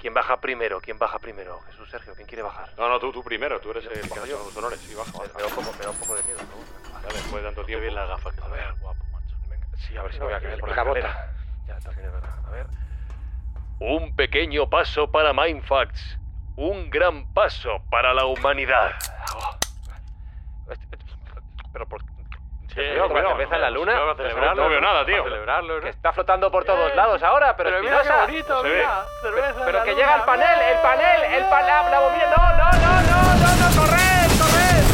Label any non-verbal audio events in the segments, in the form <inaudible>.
¿Quién baja primero? ¿Quién baja primero? Jesús Sergio, ¿quién quiere bajar? No, no, tú, tú primero, tú eres el que hace yo? los honores. Sí, baja, Me, baja. me da un poco, me da un poco de miedo. ¿no? Ya después de tanto tiempo. bien las gafas que A ver, guapo, macho. Venga, sí, a ver si me voy a caer por la La bota. escalera. Ya, también es verdad. A ver. Un pequeño paso para Mindfacts. Un gran paso para la humanidad. Pero por... Sí, cuidado, cerveza en la no, luna. no, no, celebrarlo, no veo nada, tío. Para celebrarlo, ¿no? Que está flotando por todos lados ahora, pero, Pero mira qué bonito, mira. Cerveza Pero que llega el panel, el panel, el panel, la bombilla. No, no, no, no, no, no, corred, corred.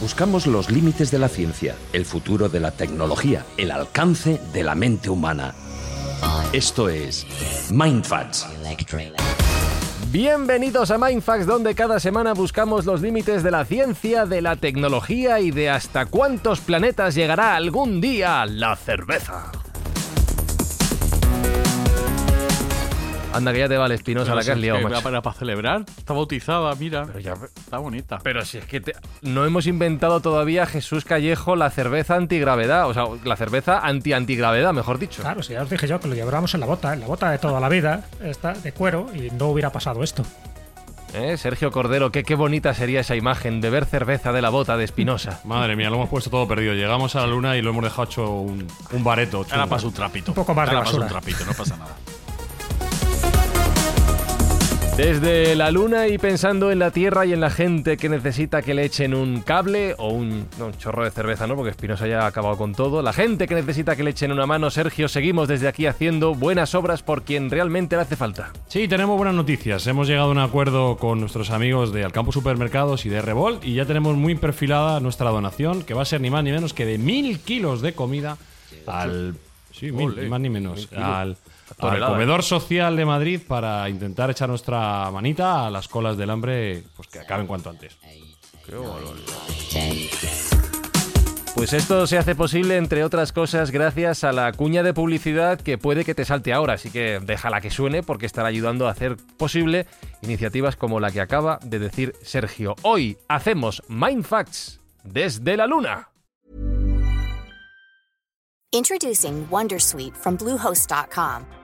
Buscamos los límites de la ciencia, el futuro de la tecnología, el alcance de la mente humana. Esto es Mindfacts. Bienvenidos a Mindfax, donde cada semana buscamos los límites de la ciencia, de la tecnología y de hasta cuántos planetas llegará algún día la cerveza. Anda que ya te vale, Espinosa, la que has liado, macho. para, para celebrar. Está bautizada, mira. Pero ya- Está bonita. Pero si es que te- no hemos inventado todavía, Jesús Callejo, la cerveza antigravedad. O sea, la cerveza anti-antigravedad, mejor dicho. Claro, si ya os dije yo que lo llevábamos en la bota, en la bota de toda la vida, esta de cuero, y no hubiera pasado esto. ¿Eh? Sergio Cordero, qué, qué bonita sería esa imagen, beber cerveza de la bota de Espinosa. <laughs> Madre mía, lo hemos puesto todo perdido. Llegamos a la luna y lo hemos dejado hecho un, un bareto. chungo. Ahora pasa un trapito. Un poco más de Ahora pasa un trapito, no pasa nada. <laughs> Desde la luna y pensando en la Tierra y en la gente que necesita que le echen un cable o un, no, un chorro de cerveza, ¿no? Porque Espinosa ya ha acabado con todo. La gente que necesita que le echen una mano, Sergio, seguimos desde aquí haciendo buenas obras por quien realmente le hace falta. Sí, tenemos buenas noticias. Hemos llegado a un acuerdo con nuestros amigos de Alcampo Supermercados y de Revolt y ya tenemos muy perfilada nuestra donación, que va a ser ni más ni menos que de mil kilos de comida al. Sí, mil, ni más ni menos. Al, al tonelada. comedor social de Madrid para intentar echar nuestra manita a las colas del hambre, pues que acaben cuanto antes. Pues esto se hace posible, entre otras cosas, gracias a la cuña de publicidad que puede que te salte ahora. Así que déjala que suene porque estará ayudando a hacer posible iniciativas como la que acaba de decir Sergio. Hoy hacemos Mindfacts desde la luna. Introducing Wondersuite from Bluehost.com.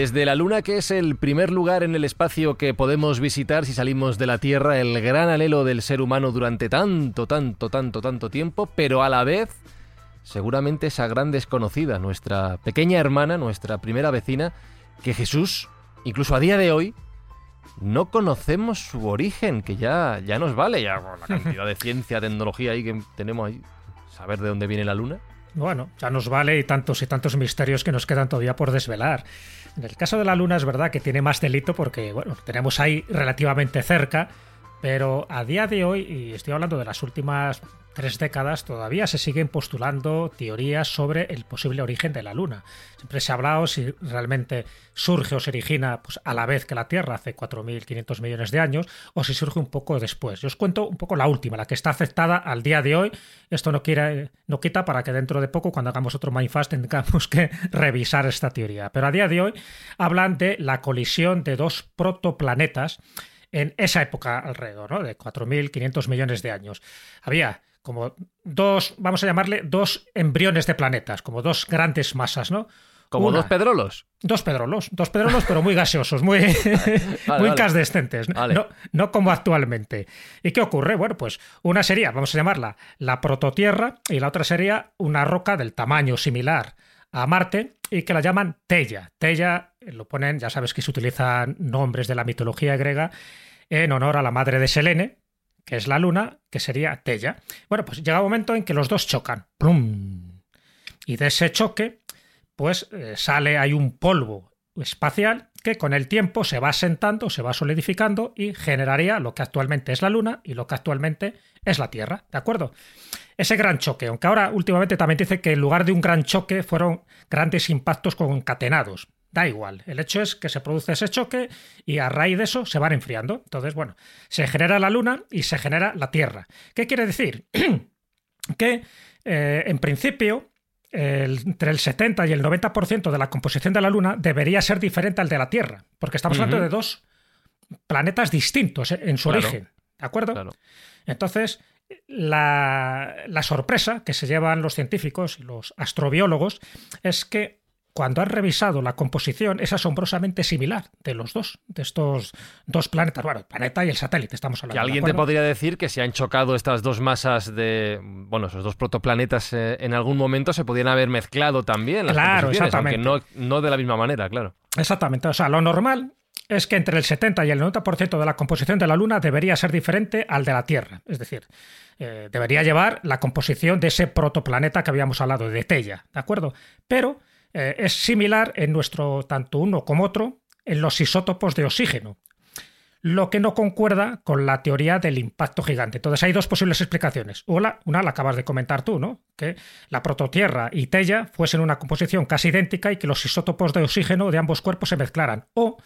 Desde la Luna, que es el primer lugar en el espacio que podemos visitar si salimos de la Tierra, el gran anhelo del ser humano durante tanto, tanto, tanto, tanto tiempo, pero a la vez seguramente esa gran desconocida, nuestra pequeña hermana, nuestra primera vecina, que Jesús, incluso a día de hoy, no conocemos su origen, que ya, ya nos vale, ya con la cantidad de ciencia, tecnología ahí que tenemos ahí, saber de dónde viene la Luna. Bueno, ya nos vale y tantos y tantos misterios que nos quedan todavía por desvelar. En el caso de la Luna es verdad que tiene más delito porque, bueno, tenemos ahí relativamente cerca, pero a día de hoy, y estoy hablando de las últimas tres décadas todavía se siguen postulando teorías sobre el posible origen de la Luna. Siempre se ha hablado si realmente surge o se origina pues, a la vez que la Tierra hace 4.500 millones de años o si surge un poco después. Yo os cuento un poco la última, la que está aceptada al día de hoy. Esto no, no quita para que dentro de poco, cuando hagamos otro Mindfast, tengamos que <laughs> revisar esta teoría. Pero a día de hoy hablan de la colisión de dos protoplanetas en esa época alrededor, ¿no? de 4.500 millones de años. Había como dos, vamos a llamarle, dos embriones de planetas, como dos grandes masas, ¿no? Como dos pedrolos. Dos pedrolos, dos pedrolos, pero muy gaseosos, muy, <laughs> muy casdescentes, no, no, como actualmente. ¿Y qué ocurre? Bueno, pues una sería, vamos a llamarla, la prototierra, y la otra sería una roca del tamaño similar a Marte y que la llaman Tella. Tella lo ponen, ya sabes que se utilizan nombres de la mitología griega en honor a la madre de Selene, que es la Luna, que sería Tella. Bueno, pues llega un momento en que los dos chocan. ¡Plum! Y de ese choque, pues eh, sale, hay un polvo espacial que con el tiempo se va sentando, se va solidificando y generaría lo que actualmente es la Luna y lo que actualmente es la Tierra, ¿de acuerdo? Ese gran choque, aunque ahora últimamente también dice que en lugar de un gran choque fueron grandes impactos concatenados. Da igual. El hecho es que se produce ese choque y a raíz de eso se van enfriando. Entonces, bueno, se genera la Luna y se genera la Tierra. ¿Qué quiere decir? <clears throat> que eh, en principio entre el 70 y el 90% de la composición de la Luna debería ser diferente al de la Tierra, porque estamos hablando de dos planetas distintos en su origen. ¿De acuerdo? Entonces, la, la, sorpresa que se llevan los científicos y los astrobiólogos es que cuando han revisado la composición, es asombrosamente similar de los dos, de estos dos planetas. Bueno, el planeta y el satélite, estamos hablando. Que alguien te podría decir que si han chocado estas dos masas de, bueno, esos dos protoplanetas eh, en algún momento se podrían haber mezclado también. Las claro, exactamente. Aunque no, no de la misma manera, claro. Exactamente. O sea, lo normal es que entre el 70 y el 90% de la composición de la Luna debería ser diferente al de la Tierra. Es decir, eh, debería llevar la composición de ese protoplaneta que habíamos hablado, de Tella, ¿de acuerdo? Pero eh, es similar en nuestro tanto uno como otro en los isótopos de oxígeno, lo que no concuerda con la teoría del impacto gigante. Entonces hay dos posibles explicaciones. Una, una la acabas de comentar tú, ¿no? Que la prototierra y Tella fuesen una composición casi idéntica y que los isótopos de oxígeno de ambos cuerpos se mezclaran. O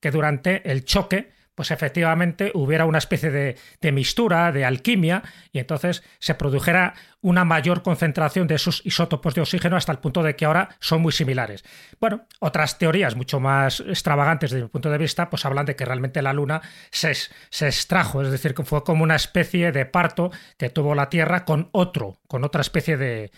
que durante el choque pues efectivamente hubiera una especie de, de, mistura, de alquimia, y entonces se produjera una mayor concentración de esos isótopos de oxígeno hasta el punto de que ahora son muy similares. Bueno, otras teorías mucho más extravagantes desde mi punto de vista, pues hablan de que realmente la Luna se, se extrajo, es decir, que fue como una especie de parto que tuvo la Tierra con otro, con otra especie de,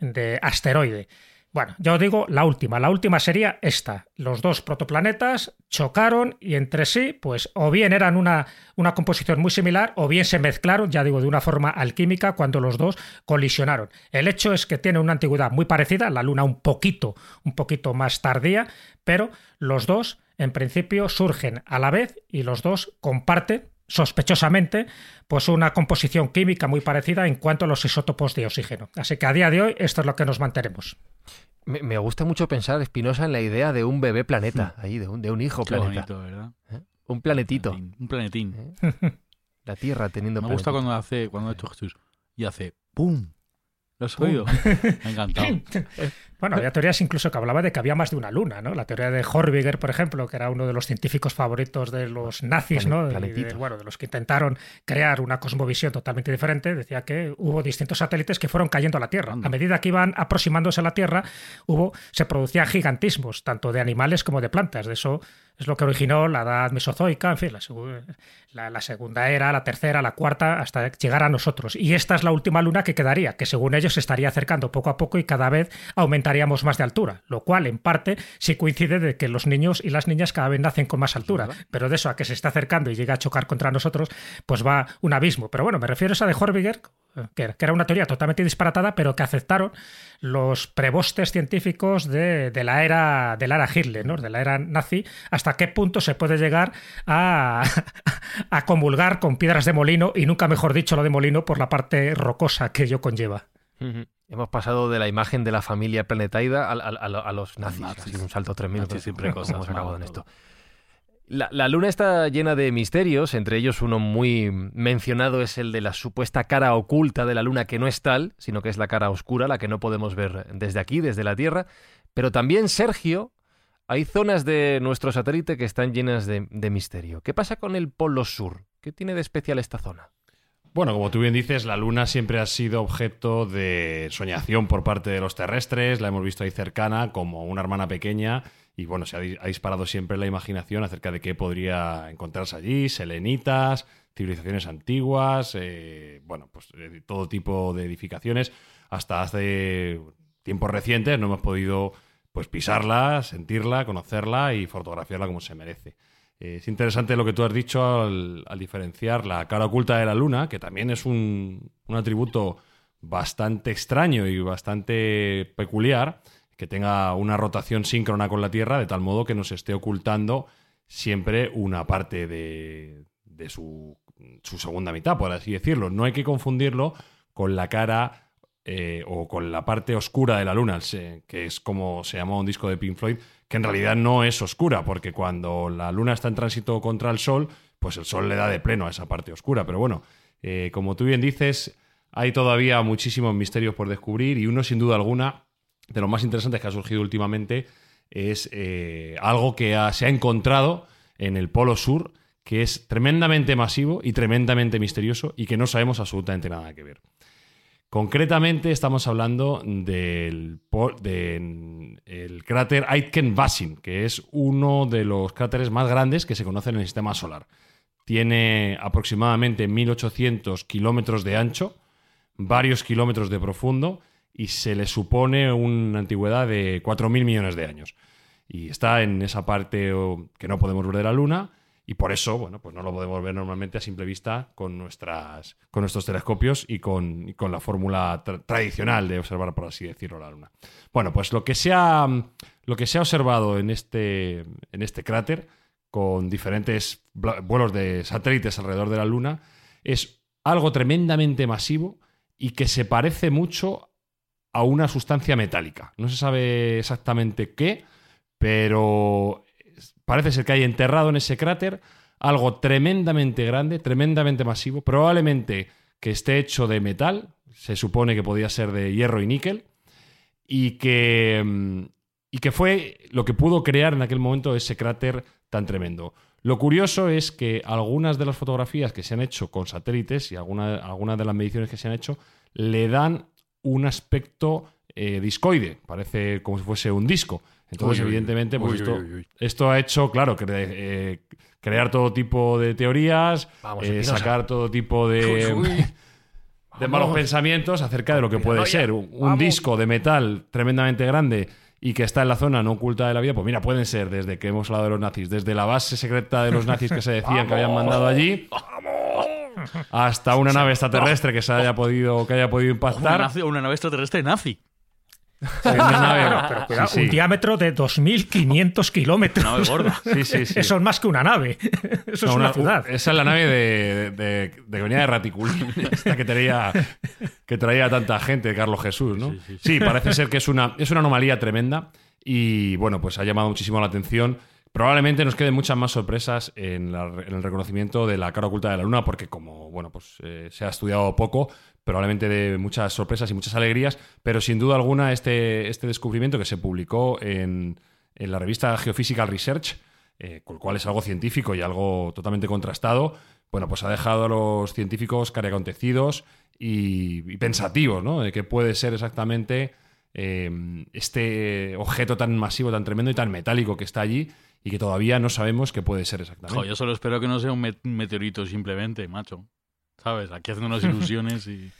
de asteroide. Bueno, ya os digo la última. La última sería esta. Los dos protoplanetas chocaron y entre sí, pues o bien eran una, una composición muy similar o bien se mezclaron, ya digo, de una forma alquímica cuando los dos colisionaron. El hecho es que tiene una antigüedad muy parecida, la Luna un poquito, un poquito más tardía, pero los dos en principio surgen a la vez y los dos comparten sospechosamente, pues una composición química muy parecida en cuanto a los isótopos de oxígeno. Así que a día de hoy esto es lo que nos mantenemos. Me, gusta mucho pensar, Espinosa, en la idea de un bebé planeta, hmm. ahí, de un, de un hijo planeta. ¿verdad? ¿Eh? Un planetito. Un planetín. ¿Eh? La Tierra teniendo Me gusta cuando hace, cuando ha hecho Jesús y hace ¡pum! ¿Lo has oído? <laughs> Me ha encantado. Bueno, había teorías incluso que hablaba de que había más de una luna, ¿no? La teoría de Horbiger, por ejemplo, que era uno de los científicos favoritos de los nazis, ¿no? De, bueno, de los que intentaron crear una cosmovisión totalmente diferente, decía que hubo distintos satélites que fueron cayendo a la Tierra. A medida que iban aproximándose a la Tierra, hubo, se producían gigantismos, tanto de animales como de plantas. De eso es lo que originó la edad mesozoica, en fin, la, la, segunda era, la tercera, la cuarta, hasta llegar a nosotros. Y esta es la última luna que quedaría, que según ellos se estaría acercando poco a poco y cada vez aumentaríamos más de altura, lo cual en parte sí coincide de que los niños y las niñas cada vez nacen con más altura, pero de eso a que se está acercando y llega a chocar contra nosotros, pues va un abismo. Pero bueno, me refiero a esa de Horbiger, que era una teoría totalmente disparatada, pero que aceptaron los prebostes científicos de, la era de la era Hitler, ¿no? de la era nazi, hasta qué punto se puede llegar a, <laughs> a comulgar con piedras de molino, y nunca mejor dicho lo de molino, por la parte rocosa que ello conlleva. Hemos pasado de la imagen de la familia Planetaida a, a- a- a los nazis. nazis. Ha sido un salto tremendo. Siempre <laughs> cosas hemos acabado en esto. La, luna está llena de misterios, entre ellos uno muy mencionado es el de la supuesta cara oculta de la luna, que no es tal, sino que es la cara oscura, la que no podemos ver desde aquí, desde la Tierra. Pero también, Sergio, hay zonas de nuestro satélite que están llenas de, de misterio. ¿Qué pasa con el Polo Sur? ¿Qué tiene de especial esta zona? Bueno, como tú bien dices, la Luna siempre ha sido objeto de soñación por parte de los terrestres, la hemos visto ahí cercana como una hermana pequeña y bueno, se ha, di- ha disparado siempre la imaginación acerca de qué podría encontrarse allí, selenitas, civilizaciones antiguas, eh, bueno, pues eh, todo tipo de edificaciones. Hasta hace tiempos recientes no hemos podido pues pisarla, sentirla, conocerla y fotografiarla como se merece. Eh, es interesante lo que tú has dicho al, al diferenciar la cara oculta de la luna, que también es un, un atributo bastante extraño y bastante peculiar, que tenga una rotación síncrona con la Tierra, de tal modo que nos esté ocultando siempre una parte de, de su, su segunda mitad, por así decirlo. No hay que confundirlo con la cara eh, o con la parte oscura de la luna, que es como se llama un disco de Pink Floyd, que en realidad no es oscura, porque cuando la luna está en tránsito contra el sol, pues el sol le da de pleno a esa parte oscura. Pero bueno, eh, como tú bien dices, hay todavía muchísimos misterios por descubrir y uno sin duda alguna de los más interesantes que ha surgido últimamente es eh, algo que se ha encontrado en el Polo Sur, que es tremendamente masivo y tremendamente misterioso y que no sabemos absolutamente nada que ver. Concretamente estamos hablando del cráter Aitken-Bassin, que es uno de los cráteres más grandes que se conocen en el sistema solar. Tiene aproximadamente 1800 kilómetros de ancho, varios kilómetros de profundo y se le supone una antigüedad de 4.000 millones de años. Y está en esa parte o, que no podemos ver de la Luna y por eso, bueno, pues no lo podemos ver normalmente a simple vista con, nuestras, con nuestros telescopios y con, con la fórmula tra- tradicional de observar, por así decirlo, la Luna. Bueno, pues lo que se ha, lo que se ha observado en este, en este cráter, con diferentes vuelos de satélites alrededor de la Luna, es algo tremendamente masivo y que se parece mucho a una sustancia metálica. No se sabe exactamente qué, pero parece ser que hay enterrado en ese cráter algo tremendamente grande, tremendamente masivo, probablemente que esté hecho de metal, se supone que podía ser de hierro y níquel, y que, mm, y que fue lo que pudo crear en aquel momento ese cráter tan tremendo. Lo curioso es que algunas de las fotografías que se han hecho con satélites y alguna- algunas de las mediciones que se han hecho le dan un aspecto eh, discoide, parece como si fuese un disco. Entonces, Uy, uy, uy. evidentemente, pues Uy, esto, ha hecho, claro, cre- eh, crear todo tipo de teorías, Vamos, eh, sacar todo tipo de, <laughs> de malos pensamientos acerca de lo que puede ser un, un disco de metal tremendamente grande y que está en la zona no oculta de la vida. Pues mira, pueden ser desde que hemos hablado de los nazis, desde la base secreta de los nazis que se decían que habían mandado allí, hasta una nave extraterrestre que se haya podido que haya podido Una, impactar. nazi- una nave extraterrestre nazi. Sí, una nave- Pero cuidado, sí, sí. un diámetro de 2.500 kilómetros. Nave gorda. <laughs> Sí, sí, sí. Eso es más que una nave. <laughs> Eso No, es una, una- ciudad. Esa es la nave de, de, de que venía de Raticulín, esta que traía, que traía tanta gente, Carlos Jesús, ¿no? Sí, sí, sí. parece ser que es una, es una anomalía tremenda y, bueno, pues ha llamado muchísimo la atención. Probablemente nos queden muchas más sorpresas en, la- en el reconocimiento de la cara oculta de la Luna, porque como, bueno, pues eh, se ha estudiado poco, probablemente de muchas sorpresas y muchas alegrías, pero sin duda alguna este, este descubrimiento que se publicó en, en la revista Geophysical Research, eh, con lo cual es algo científico y algo totalmente contrastado, bueno, pues ha dejado a los científicos cariacontecidos y, y pensativos, ¿no? De qué puede ser exactamente eh, este objeto tan masivo, tan tremendo y tan metálico que está allí y que todavía no sabemos qué puede ser exactamente. Jo, yo solo espero que no sea un, met- un meteorito simplemente, macho. ¿Sabes? Aquí haciéndonos <laughs> ilusiones y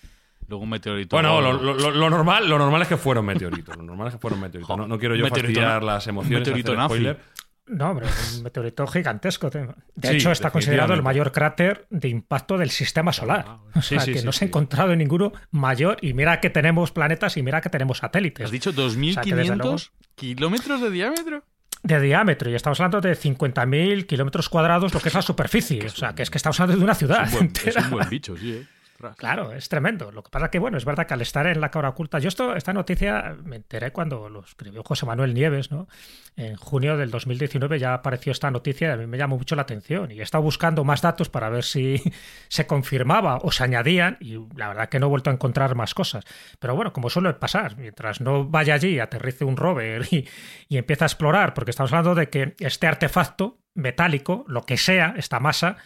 luego un meteorito. Bueno, lo, normal, lo normal es que fueron meteoritos. Lo normal es que fueron meteoritos. No, no quiero yo Meteorito fastidiar las emociones. meteorito hacer spoiler. No, hombre, un meteorito gigantesco. De Sí, hecho, está considerado el mayor cráter de impacto del sistema solar. O Sí, sea, sí, que sí, no se ha encontrado en ninguno mayor. Y mira que tenemos planetas y mira que tenemos satélites ¿Has dicho O sea, luego- 2.500 kilómetros de diámetro? De diámetro. Y estamos hablando de 50.000 kilómetros cuadrados, lo que es la <laughs> superficie. O sea, que es que estamos hablando de una ciudad Es un buen, es un buen bicho, sí, ¿eh? Claro, es tremendo. Lo que pasa es que, bueno, es verdad que al estar en la cara oculta, yo esto, esta noticia me enteré cuando lo escribió José Manuel Nieves, ¿no? En junio del 2019 ya apareció esta noticia y a mí me llamó mucho la atención. Y he estado buscando más datos para ver si <laughs> se confirmaba o se añadían y la verdad que no he vuelto a encontrar más cosas. Pero bueno, como suele pasar, mientras no vaya allí, aterrice un rover y, y empiece a explorar, porque estamos hablando de que este artefacto metálico, lo que sea, esta masa,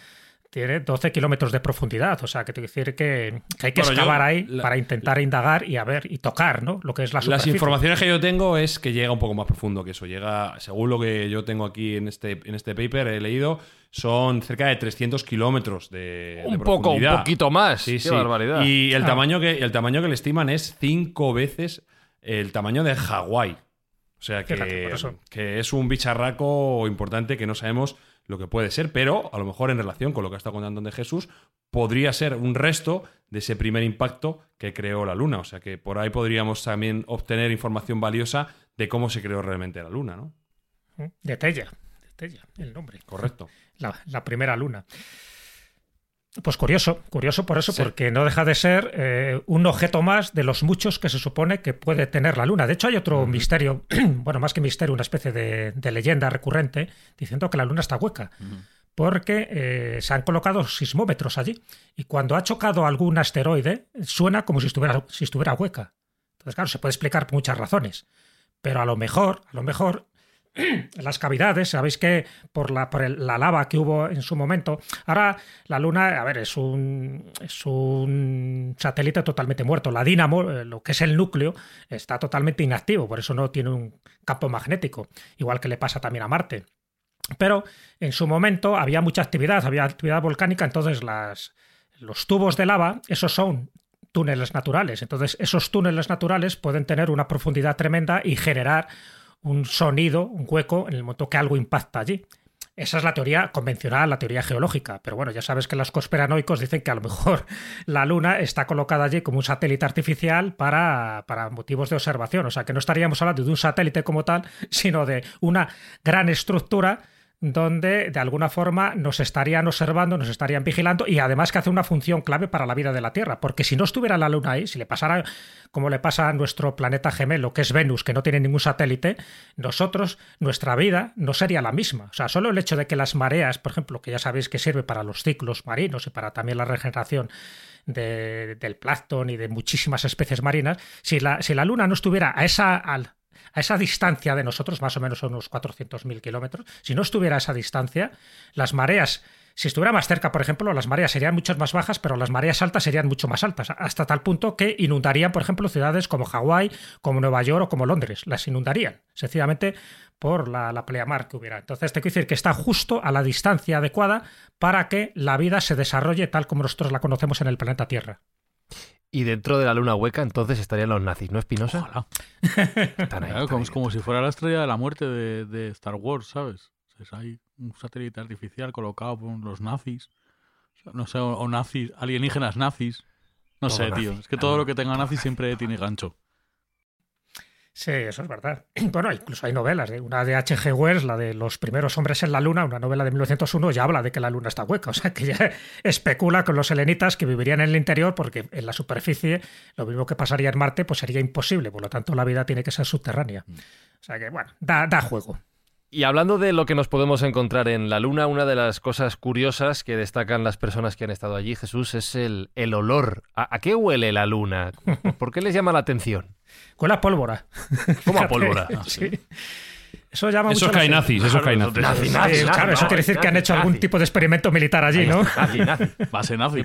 tiene 12 kilómetros de profundidad. O sea, que te quiero decir que, que hay que Bueno, yo- excavar ahí la- para intentar indagar y a ver y tocar, ¿no? Lo que es la Las superficie. informaciones que yo tengo es que llega un poco más profundo que eso. Llega, según lo que yo tengo aquí en este, en este paper, he leído, son cerca de 300 kilómetros de, de Un poco, un profundidad. poquito más. Sí, Qué sí. barbaridad. Y el, Ah. tamaño que, el tamaño que le estiman es cinco veces el tamaño de Hawái. O sea que, Fíjate, que es un bicharraco importante que no sabemos lo que puede ser, pero a lo mejor en relación con lo que ha estado contando de Jesús, podría ser un resto de ese primer impacto que creó la Luna. O sea que por ahí podríamos también obtener información valiosa de cómo se creó realmente la Luna, ¿no? De Tella. De Tella, el nombre. Correcto. La, la primera luna. Pues curioso, curioso por eso, Sí. porque no deja de ser eh, un objeto más de los muchos que se supone que puede tener la Luna. De hecho, hay otro misterio, <clears throat> bueno, más que misterio, una especie de, de leyenda recurrente, diciendo que la Luna está hueca. Porque eh, se han colocado sismómetros allí. Y cuando ha chocado algún asteroide, suena como si estuviera, si estuviera hueca. Entonces, claro, se puede explicar por muchas razones. Pero a lo mejor, a lo mejor, <clears throat> las cavidades, sabéis que por la, por el- la lava que hubo en su momento, ahora la Luna, a ver, es un, es un satélite totalmente muerto. La dínamo, eh, lo que es el núcleo, está totalmente inactivo, por eso no tiene un campo magnético, igual que le pasa también a Marte. Pero en su momento había mucha actividad, había actividad volcánica, entonces las, los tubos de lava, esos son túneles naturales. Entonces, esos túneles naturales pueden tener una profundidad tremenda y generar un sonido, un hueco, en el momento que algo impacta allí. Esa es la teoría convencional, la teoría geológica. Pero bueno, ya sabes que los conspiranoicos dicen que a lo mejor <laughs> la Luna está colocada allí como un satélite artificial para, para motivos de observación. O sea, que no estaríamos hablando de un satélite como tal, sino de una gran estructura donde de alguna forma nos estarían observando, nos estarían vigilando y además que hace una función clave para la vida de la Tierra, porque si no estuviera la Luna ahí, si le pasara como le pasa a nuestro planeta gemelo, que es Venus, que no tiene ningún satélite, nosotros, nuestra vida no sería la misma. O sea, solo el hecho de que las mareas, por ejemplo, que ya sabéis que sirve para los ciclos marinos y para también la regeneración de- del plancton y de muchísimas especies marinas, si la, si la Luna no estuviera a esa, a esa distancia de nosotros, más o menos a unos 400.000 kilómetros, si no estuviera a esa distancia, las mareas, si estuviera más cerca, por ejemplo, las mareas serían mucho más bajas, pero las mareas altas serían mucho más altas, hasta tal punto que inundarían, por ejemplo, ciudades como Hawái, como Nueva York o como Londres. Las inundarían, sencillamente por la, la pleamar que hubiera. Entonces, te quiero decir que está justo a la distancia adecuada para que la vida se desarrolle tal como nosotros la conocemos en el planeta Tierra. Y dentro de la luna hueca, entonces estarían los nazis, ¿no, Espinosa? Ojalá. Están ahí, Claro, como, ahí es como si fuera la estrella de la muerte de, de Star Wars, ¿sabes? Es ahí un satélite artificial colocado por los nazis. O sea, No sé, o, o nazis, alienígenas nazis. No Todo sé, nazi. tío. Es que todo lo que tenga nazis siempre tiene gancho. Sí, eso es verdad. <clears throat> Bueno, incluso hay novelas. ¿eh? Una de H.G. Wells, la de Los primeros hombres en la luna, una novela de 1901, ya habla de que la luna está hueca. <laughs> O sea, que ya especula con los helenitas que vivirían en el interior porque en la superficie lo mismo que pasaría en Marte pues sería imposible. Por lo tanto, la vida tiene que ser subterránea. O sea que, bueno, da, da juego. Y hablando de lo que nos podemos encontrar en la Luna, una de las cosas curiosas que destacan las personas que han estado allí, Jesús, es el, el olor. ¿A, a qué huele la Luna? <laughs> ¿Por qué les llama la atención? Huele <laughs> a pólvora. ¿Cómo a pólvora? Sí. Eso llama Esos mucho cainazis, esos cainazis. Nazi, Sí, nazi, nazi, claro, eso quiere decir que han nazi, hecho algún tipo de experimento militar allí, ¿no? nazi, nazi. <laughs> Base nazi.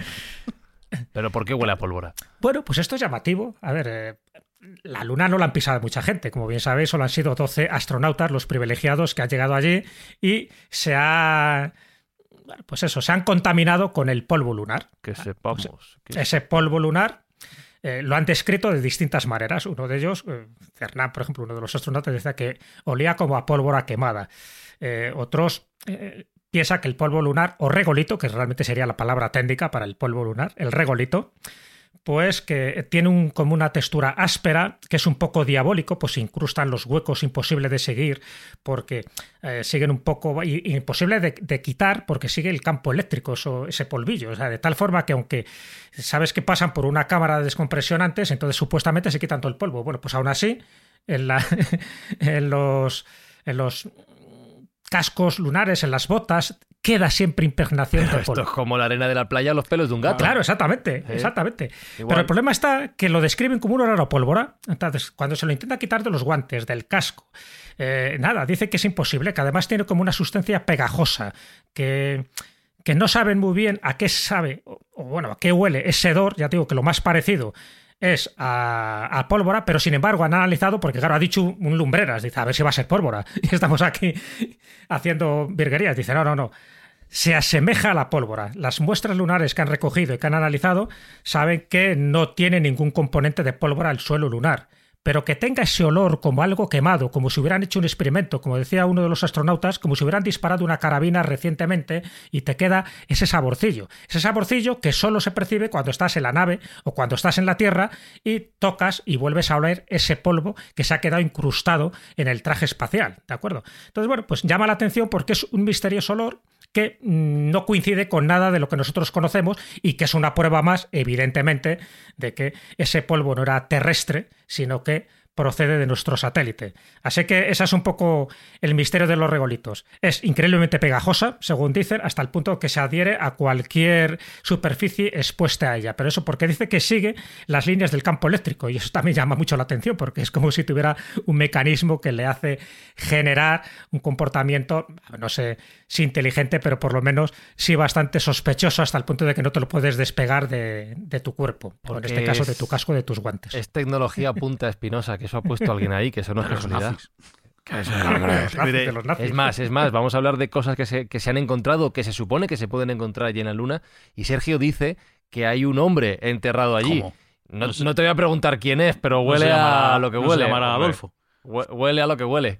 Pero ¿por qué huele a pólvora? Bueno, pues esto es llamativo. A ver, eh, la Luna no la han pisado mucha gente. Como bien sabéis, solo han sido 12 astronautas los privilegiados que han llegado allí y se ha... Pues eso, se han contaminado con el polvo lunar. Que sepamos. que- Ese polvo lunar eh, lo han descrito de distintas maneras. Uno de ellos, eh, por ejemplo, uno de los astronautas, decía que olía como a pólvora quemada. Eh, otros eh, piensa que el polvo lunar, o regolito, que realmente sería la palabra técnica para el polvo lunar, el regolito, pues que tiene un, como una textura áspera, que es un poco diabólico, pues incrustan los huecos, imposible de seguir, porque eh, siguen un poco, imposible de, quitar, porque sigue el campo eléctrico, ese polvillo, o sea, de tal forma que aunque sabes que pasan por una cámara de descompresión antes, entonces supuestamente se quitan todo el polvo. Bueno, pues aún así, en, la, <laughs> en los... En los cascos lunares, en las botas, queda siempre impregnación de polvo. Esto es como la arena de la playa los pelos de un gato. Claro, exactamente, exactamente. Pero el problema está que lo describen como una rara pólvora. Entonces, cuando se lo intenta quitar de los guantes, del casco, eh, nada, dice que es imposible, que además tiene como una sustancia pegajosa, que que no saben muy bien a qué sabe, o, bueno, a qué huele ese hedor, ya digo que lo más parecido es a, pólvora, pero sin embargo han analizado, porque claro, ha dicho un lumbreras, dice, a ver si va a ser pólvora. <laughs> Y estamos aquí haciendo virguerías. Dice, no, no, no. Se asemeja a la pólvora. Las muestras lunares que han recogido y que han analizado saben que no tiene ningún componente de pólvora el suelo lunar pero que tenga ese olor como algo quemado, como si hubieran hecho un experimento, como decía uno de los astronautas, como si hubieran disparado una carabina recientemente y te queda ese saborcillo. Ese saborcillo que solo se percibe cuando estás en la nave o cuando estás en la Tierra y tocas y vuelves a oler ese polvo que se ha quedado incrustado en el traje espacial, ¿de acuerdo? Entonces, bueno, pues llama la atención porque es un misterioso olor que mm, no coincide con nada de lo que nosotros conocemos y que es una prueba más, evidentemente, de que ese polvo no era terrestre, sino que procede de nuestro satélite. Así que ese es un poco el misterio de los regolitos. Es increíblemente pegajosa, según dicen, hasta el punto que se adhiere a cualquier superficie expuesta a ella. Pero eso porque dice que sigue las líneas del campo eléctrico y eso también llama mucho la atención porque es como si tuviera un mecanismo que le hace generar un comportamiento, no sé si inteligente, pero por lo menos sí bastante sospechoso hasta el punto de que no te lo puedes despegar de, tu cuerpo, o en este caso de tu casco, de tus guantes. Es tecnología punta espinosa que eso ha puesto alguien ahí, que eso no es casualidad. Es más, es más, vamos a hablar de cosas que se, que se han encontrado, que se supone que se pueden encontrar allí en la Luna, y Sergio dice que hay un hombre enterrado allí. No, te voy a preguntar quién es, pero huele a lo que huele. Se Adolfo. Huele a lo que huele.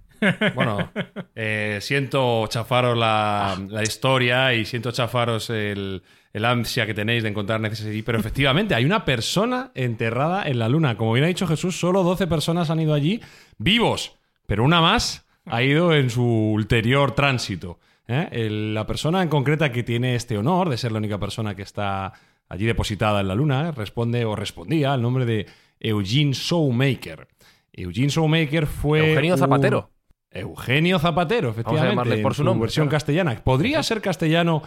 Bueno, eh, siento chafaros la, la, historia y siento chafaros el, el ansia que tenéis de encontrar necesidad pero efectivamente hay una persona enterrada en la luna. Como bien ha dicho Jesús, solo 12 personas han ido allí vivos, pero una más ha ido en su ulterior tránsito. ¿eh? la persona en concreta que tiene este honor de ser la única persona que está allí depositada en la luna responde o respondía al nombre de Eugene Showmaker. Eugene Showmaker fue. Eugenio Zapatero. Eugenio Zapatero, efectivamente, por su, nombre, versión castellana. ¿Podría ser castellano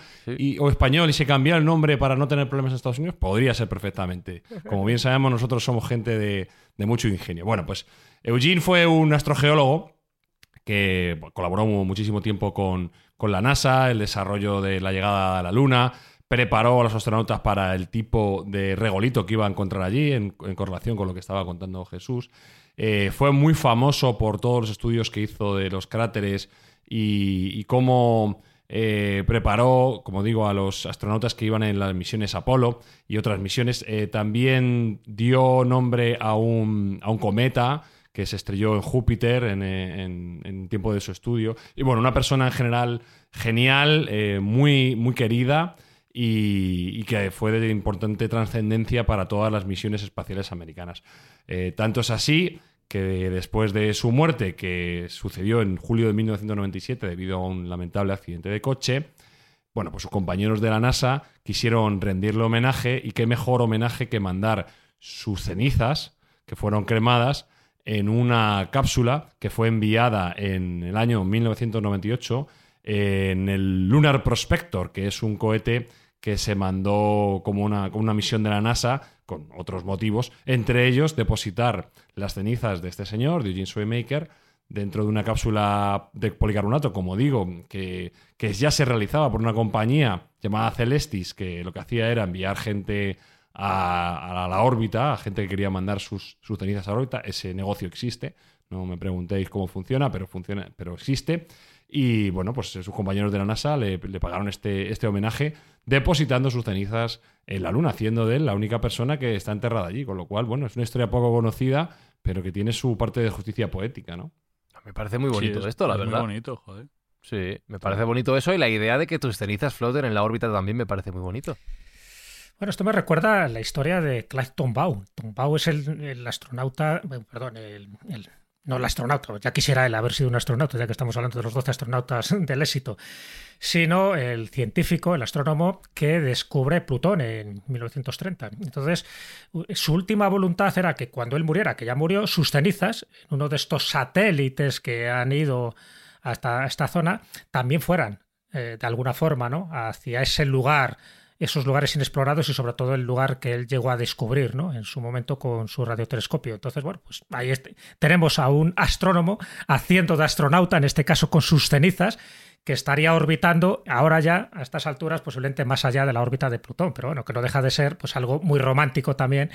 o español y se cambió el nombre para no tener problemas en Estados Unidos? Podría ser perfectamente. Como bien sabemos, nosotros somos gente de, mucho ingenio. Bueno, pues Eugene fue un astrogeólogo que colaboró muchísimo tiempo con, la NASA, el desarrollo de la llegada a la Luna, preparó a los astronautas para el tipo de regolito que iba a encontrar allí en correlación con lo que estaba contando Jesús. Eh, fue muy famoso por todos los estudios que hizo de los cráteres y, cómo eh, preparó, como digo, a los astronautas que iban en las misiones Apolo y otras misiones. Eh, también dio nombre a un, cometa que se estrelló en Júpiter en, tiempo de su estudio. Y bueno, una persona en general genial, muy, muy querida y, que fue de importante trascendencia para todas las misiones espaciales americanas. Eh, tanto es así que después de su muerte, que sucedió en julio de 1997 debido a un lamentable accidente de coche, bueno, pues sus compañeros de la NASA quisieron rendirle homenaje y qué mejor homenaje que mandar sus cenizas, que fueron cremadas, en una cápsula que fue enviada en el año 1998 en el Lunar Prospector, que es un cohete que se mandó como una, una misión de la NASA con otros motivos, entre ellos depositar las cenizas de este señor, de Eugene Swaymaker, dentro de una cápsula de policarbonato, como digo, que, ya se realizaba por una compañía llamada Celestis, que lo que hacía era enviar gente a, la órbita, a gente que quería mandar sus, sus, cenizas a la órbita. Ese negocio existe. No me preguntéis cómo funciona, pero funciona, pero existe. Y bueno, pues sus compañeros de la NASA le, pagaron este, este homenaje depositando sus cenizas en la Luna, haciendo de él la única persona que está enterrada allí. Con lo cual, bueno, es una historia poco conocida, pero que tiene su parte de justicia poética, ¿no? Me parece muy bonito esto, la verdad. Muy bonito, joder. Sí, me parece bonito eso y la idea de que tus cenizas floten en la órbita también me parece muy bonito. Bueno, esto me recuerda a la historia de Clive Tombaugh. Tombaugh es el, el astronauta, perdón, el, el- no el astronauta, ya quisiera él haber sido un astronauta, ya que estamos hablando de los 12 astronautas <laughs> del éxito, sino el científico, el astrónomo que descubre Plutón en 1930. Entonces, su última voluntad era que cuando él muriera, que ya murió, sus cenizas, en uno de estos satélites que han ido hasta esta zona, también fueran, eh, de alguna forma, ¿no? hacia ese lugar esos lugares inexplorados y sobre todo el lugar que él llegó a descubrir ¿no? en su momento con su radiotelescopio. Entonces, bueno, pues ahí este- tenemos a un astrónomo haciendo de astronauta, en este caso con sus cenizas, que estaría orbitando ahora ya a estas alturas posiblemente más allá de la órbita de Plutón, pero bueno, que no deja de ser pues algo muy romántico también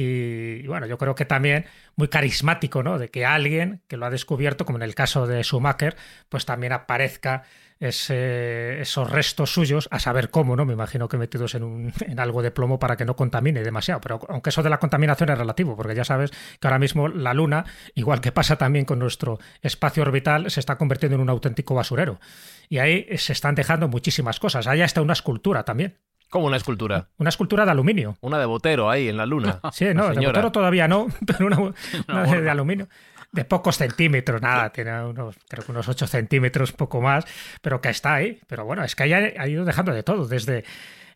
y, bueno, yo creo que también muy carismático, ¿no? De que alguien que lo ha descubierto, como en el caso de Schumacher, pues también aparezca esos restos suyos, a saber cómo, ¿no? Me imagino que metidos en, un- <laughs> en algo de plomo para que no contamine demasiado. Pero aunque eso de la contaminación es relativo, porque ya sabes que ahora mismo la Luna, igual que pasa también con nuestro espacio orbital, se está convirtiendo en un auténtico basurero. Y ahí se están dejando muchísimas cosas. Ahí está una escultura también. Como una escultura. Una escultura de aluminio. Una de Botero ahí en la luna. <laughs> Sí, no, La de motor todavía no, <laughs> pero una, una de, de aluminio. De pocos centímetros, nada, <laughs> tiene unos, creo que unos 8 centímetros, poco más, pero que está ahí. Pero bueno, es que ahí ha, ha ido dejando de todo, desde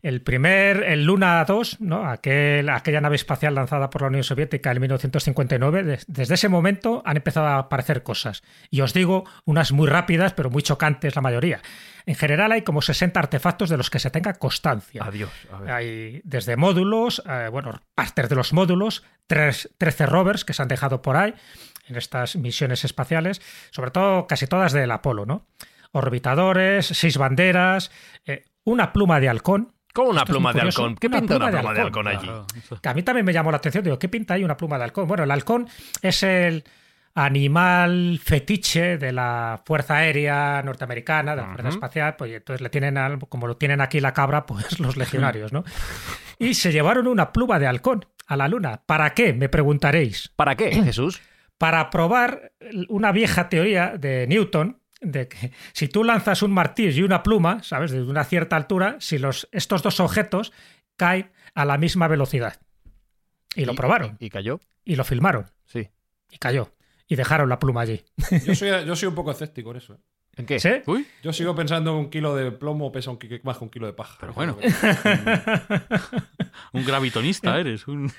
el primer, el Luna 2, ¿no? Aquel, aquella nave espacial lanzada por la Unión Soviética en 1959, des- desde ese momento han empezado a aparecer cosas. Y os digo, unas muy rápidas, pero muy chocantes la mayoría. En general hay como 60 artefactos de los que se tenga constancia. Adiós. A ver. Hay desde módulos, eh, bueno, partes de los módulos, tres- 13 rovers que se han dejado por ahí en estas misiones espaciales, sobre todo casi todas del Apolo, ¿no? Orbitadores, seis banderas, eh, una pluma de halcón. Como una Esto pluma de halcón. ¿Qué Una pinta una pluma de halcón, allí? Claro. Que a mí también me llamó la atención, digo, ¿qué pinta ahí una pluma de halcón? Bueno, el halcón es el animal fetiche de la Fuerza Aérea Norteamericana, de la Fuerza. Espacial, pues entonces le tienen, al- como lo tienen aquí la cabra, <laughs> pues los legionarios, ¿no? <laughs> Y se llevaron una pluma de halcón a la Luna. ¿Para qué? Me preguntaréis. ¿Para qué, Jesús? Para probar una vieja teoría de Newton de que si tú lanzas un martillo y una pluma, ¿sabes? De una cierta altura, si los, estos dos objetos caen a la misma velocidad. Y lo probaron, ¿Y cayó? y lo filmaron, Sí. y cayó. Y dejaron la pluma allí. Yo soy, yo soy un poco escéptico en eso. ¿eh? ¿En qué? ¿Sí? Uy, Yo sigo pensando que un kilo de plomo pesa un, más que un kilo de paja. Pero bueno. <laughs> <laughs> un gravitonista eres. Un...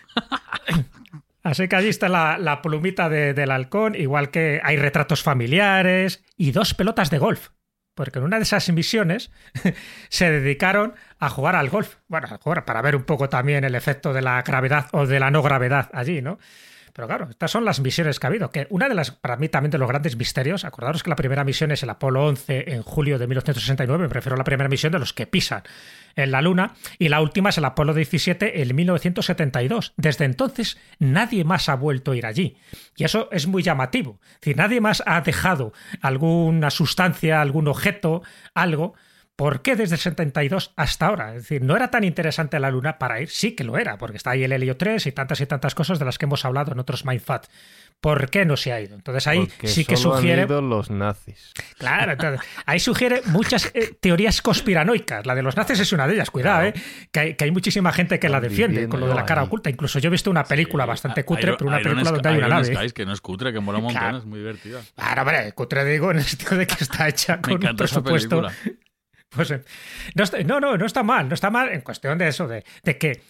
<laughs> Así que allí está la, la plumita de- del halcón, igual que hay retratos familiares y dos pelotas de golf. Porque en una de esas misiones <laughs> se dedicaron a jugar al golf. Bueno, a jugar para ver un poco también el efecto de la gravedad o de la no gravedad allí, ¿no? Pero claro, estas son las misiones que ha habido. Que una de las, para mí también de los grandes misterios, acordaros que la primera misión es el Apolo 11 en julio de 1969, me refiero a la primera misión de los que pisan en la Luna, y la última es el Apolo 17 en 1972. Desde entonces nadie más ha vuelto a ir allí. Y eso es muy llamativo. Decir, nadie más ha dejado alguna sustancia, algún objeto, algo. ¿Por qué desde el 72 hasta ahora? Es decir, ¿no era tan interesante la Luna para ir? Sí que lo era, porque está ahí el Helio 3 y tantas y tantas cosas de las que hemos hablado en otros Mindfat. ¿Por qué no se ha ido? Entonces ahí Porque sí que solo han sugiere... ido los nazis. Claro, entonces, ahí sugiere muchas eh, teorías conspiranoicas. La de los nazis es una de ellas, cuidado, Claro. ¿eh? que, hay, que hay muchísima gente que la defiende con lo de la cara ahí. oculta. Incluso yo he visto una película Sí, bastante cutre, Iron- pero una Iron película Sky- donde hay una Iron nave. Skies, que no es cutre, que mola un montón, Claro. es muy divertida. Claro, hombre, cutre digo en el sentido de que está hecha <laughs> Me con un presupuesto. Pues eh, no, está- no, no, no está mal, no está mal en cuestión de eso, de, de que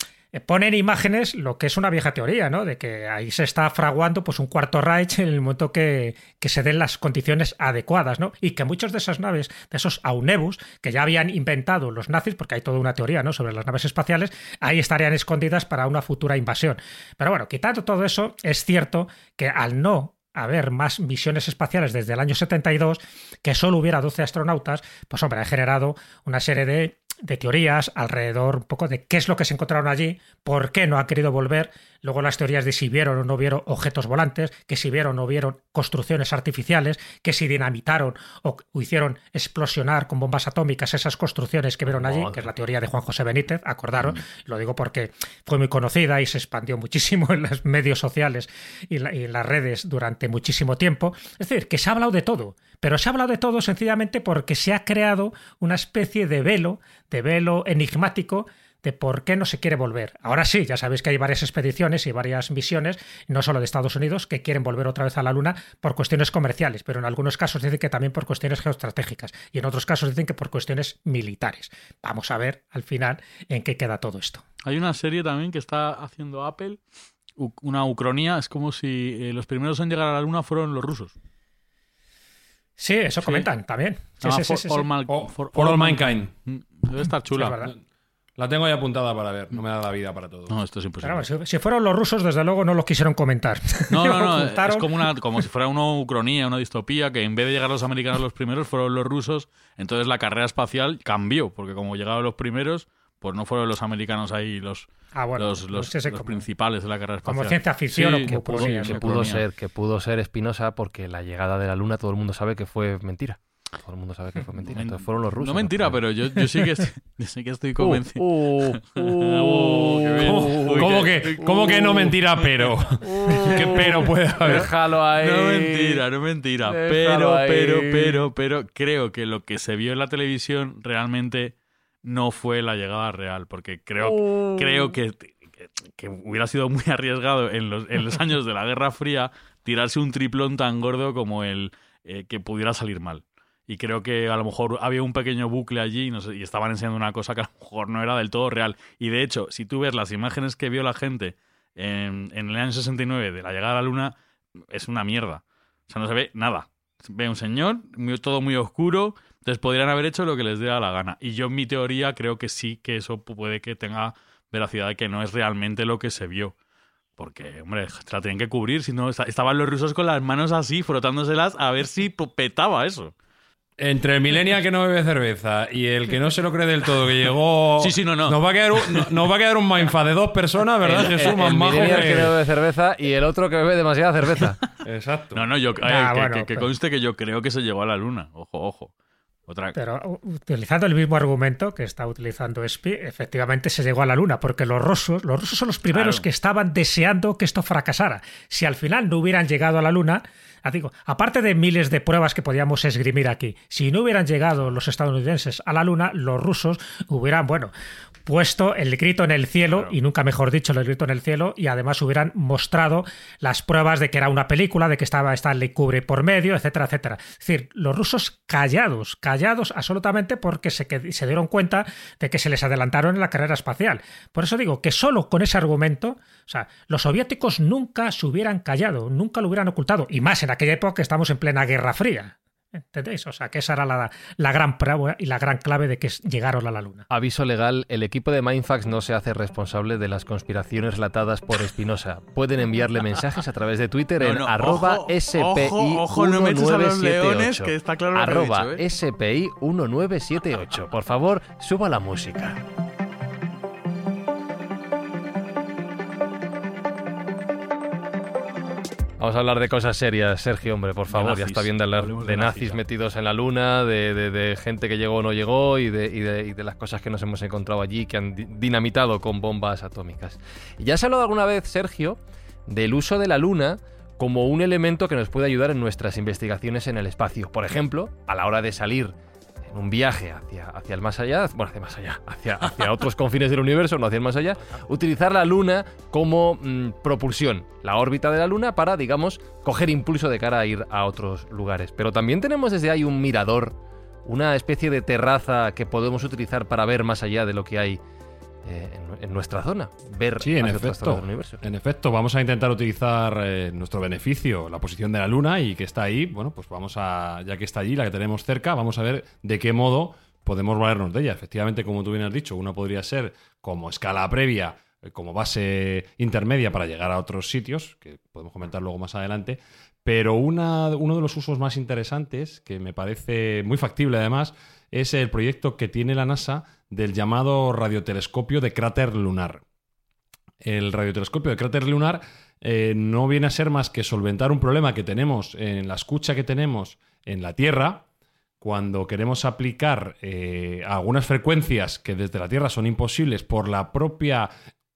ponen imágenes lo que es una vieja teoría, ¿no? De que ahí se está fraguando pues un cuarto Reich en el momento que, que se den las condiciones adecuadas, ¿no? Y que muchos de esas naves, de esos Aunebus, que ya habían inventado los nazis, porque hay toda una teoría, ¿no? Sobre las naves espaciales, ahí estarían escondidas para una futura invasión. Pero bueno, quitando todo eso, es cierto que al no haber más misiones espaciales desde el año 72, que solo hubiera 12 astronautas, pues hombre, ha generado una serie de, de teorías alrededor un poco de qué es lo que se encontraron allí, por qué no ha querido volver, luego las teorías de si vieron o no vieron objetos volantes, que si vieron o no vieron construcciones artificiales, que si dinamitaron o, hicieron explosionar con bombas atómicas esas construcciones que vieron allí, Madre. que es la teoría de Juan José Benítez, acordaron, lo digo porque fue muy conocida y se expandió muchísimo <laughs> en los medios sociales y, la- y en las redes durante muchísimo tiempo. Es decir, que se ha hablado de todo, pero se ha hablado de todo sencillamente porque se ha creado una especie de velo, de velo enigmático de por qué no se quiere volver. Ahora sí, ya sabéis que hay varias expediciones y varias misiones, no solo de Estados Unidos, que quieren volver otra vez a la Luna por cuestiones comerciales, pero en algunos casos dicen que también por cuestiones geoestratégicas y en otros casos dicen que por cuestiones militares. Vamos a ver al final en qué queda todo esto. Hay una serie también que está haciendo Apple, una ucronía, es como si eh, los primeros en llegar a la Luna fueron los rusos. Sí, eso comentan también. Sí, sí, sí, for, all, Mankind. Mm, debe estar chula. La tengo ahí apuntada para ver, no me da la vida para todo. No, esto es imposible. si, fueron los rusos, desde luego no lo quisieron comentar. <laughs> No, no, no, es como, una, como si fuera una ucronía, una distopía, que en vez de llegar los americanos los primeros, fueron los rusos. Entonces la carrera espacial cambió, porque como llegaron los primeros, pues no fueron los americanos ahí los, ah, los, los, principales de la carrera espacial. Como ciencia ficción o que, pudo, que pudo ser, que pudo ser Espinosa porque la llegada de la Luna todo el mundo sabe que fue mentira. Todo el mundo sabe que fue mentira. Entonces fueron los rusos. No mentira, pero yo, yo, sí que, <laughs> sí que estoy uh, convencido. Uh, <laughs> uh, ¿Cómo, que, ¿Cómo que no mentira, pero? <laughs> ¿Qué pero puede haber? Déjalo ahí. No mentira, no mentira. pero, pero, pero, pero creo que lo que se vio en la televisión realmente no fue la llegada real, porque creo, creo que, que, hubiera sido muy arriesgado en los, en los años de la Guerra Fría tirarse un triplón tan gordo como el eh, que pudiera salir mal y creo que a lo mejor había un pequeño bucle allí y, estaban enseñando una cosa que a lo mejor no era del todo real. Y de hecho, si tú ves las imágenes que vio la gente en, el año 69 de la llegada a la Luna, es una mierda. O sea, no se ve nada. ve un señor, todo muy oscuro, entonces podrían haber hecho lo que les diera la gana. Y yo en mi teoría creo que sí que eso puede que tenga veracidad de que no es realmente lo que se vio. Porque, hombre, se la tienen que cubrir, si no, estaban los rusos con las manos así, frotándoselas a ver si petaba eso. Entre el millennial que no bebe cerveza y el que no se lo cree del todo, que llegó. Sí, sí, no, no. Nos va a quedar un, nos va a quedar un mindfa de dos personas, ¿verdad, Jesús? El, el millennial que no bebe cerveza y el otro que bebe demasiada cerveza. <laughs> Exacto. No, no, yo. que, que, conste que yo creo que se llegó a la luna. Ojo, ojo. Otra... Pero utilizando el mismo argumento que está utilizando Espi, efectivamente se llegó a la luna, porque los rusos, los rusos son los primeros que estaban deseando que esto fracasara. Si al final no hubieran llegado a la luna, Ah, digo, aparte de miles de pruebas que podíamos esgrimir aquí, si no hubieran llegado los estadounidenses a la Luna, los rusos hubieran, bueno, puesto el grito en el cielo, y nunca mejor dicho el grito en el cielo, y además hubieran mostrado las pruebas de que era una película, de que estaba Stanley Kubrick por medio, etcétera, etcétera. Es decir, los rusos callados, callados absolutamente porque se, se dieron cuenta de que se les adelantaron en la carrera espacial. Por eso digo que solo con ese argumento, o sea, los soviéticos nunca se hubieran callado, nunca lo hubieran ocultado, y más en aquella época que estamos en plena Guerra Fría. ¿Entendéis? O sea, que esa era la, la, gran prueba y la gran clave de que llegaron a la Luna. Aviso legal, el equipo de Mindfax no se hace responsable de las conspiraciones relatadas por Espinosa. Pueden enviarle mensajes a través de Twitter en arroba SPI ojo, no me a los leones, que está claro arroba SPI 1978. Por favor, suba la música. Vamos a hablar de cosas serias, Sergio, hombre, por favor. Ya está bien de hablar de, nazis, metidos en la luna, de, gente que llegó o no llegó y, de, las cosas que nos hemos encontrado allí que han dinamitado con bombas atómicas. Y ya se ha hablado alguna vez, Sergio, del uso de la luna como un elemento que nos puede ayudar en nuestras investigaciones en el espacio. Por ejemplo, a la hora de salir un viaje hacia, hacia el más allá, bueno, hacia más allá, hacia, hacia otros <laughs> confines del universo, no hacia el más allá, utilizar la Luna como mm, propulsión, la órbita de la Luna para, digamos, coger impulso de cara a ir a otros lugares. Pero también tenemos desde ahí un mirador, una especie de terraza que podemos utilizar para ver más allá de lo que hay eh, en, nuestra zona, ver sí, en efecto, universo. En efecto, vamos a intentar utilizar eh, nuestro beneficio, la posición de la Luna y que está ahí, bueno, pues vamos a, ya que está allí, la que tenemos cerca, vamos a ver de qué modo podemos valernos de ella. Efectivamente, como tú bien has dicho, una podría ser como escala previa, eh, como base intermedia para llegar a otros sitios, que podemos comentar luego más adelante, pero una, uno de los usos más interesantes, que me parece muy factible además, es el proyecto que tiene la NASA del llamado radiotelescopio de cráter lunar. El radiotelescopio de cráter lunar eh, no viene a ser más que solventar un problema que tenemos en la escucha que tenemos en la Tierra, cuando queremos aplicar eh, algunas frecuencias que desde la Tierra son imposibles por la propia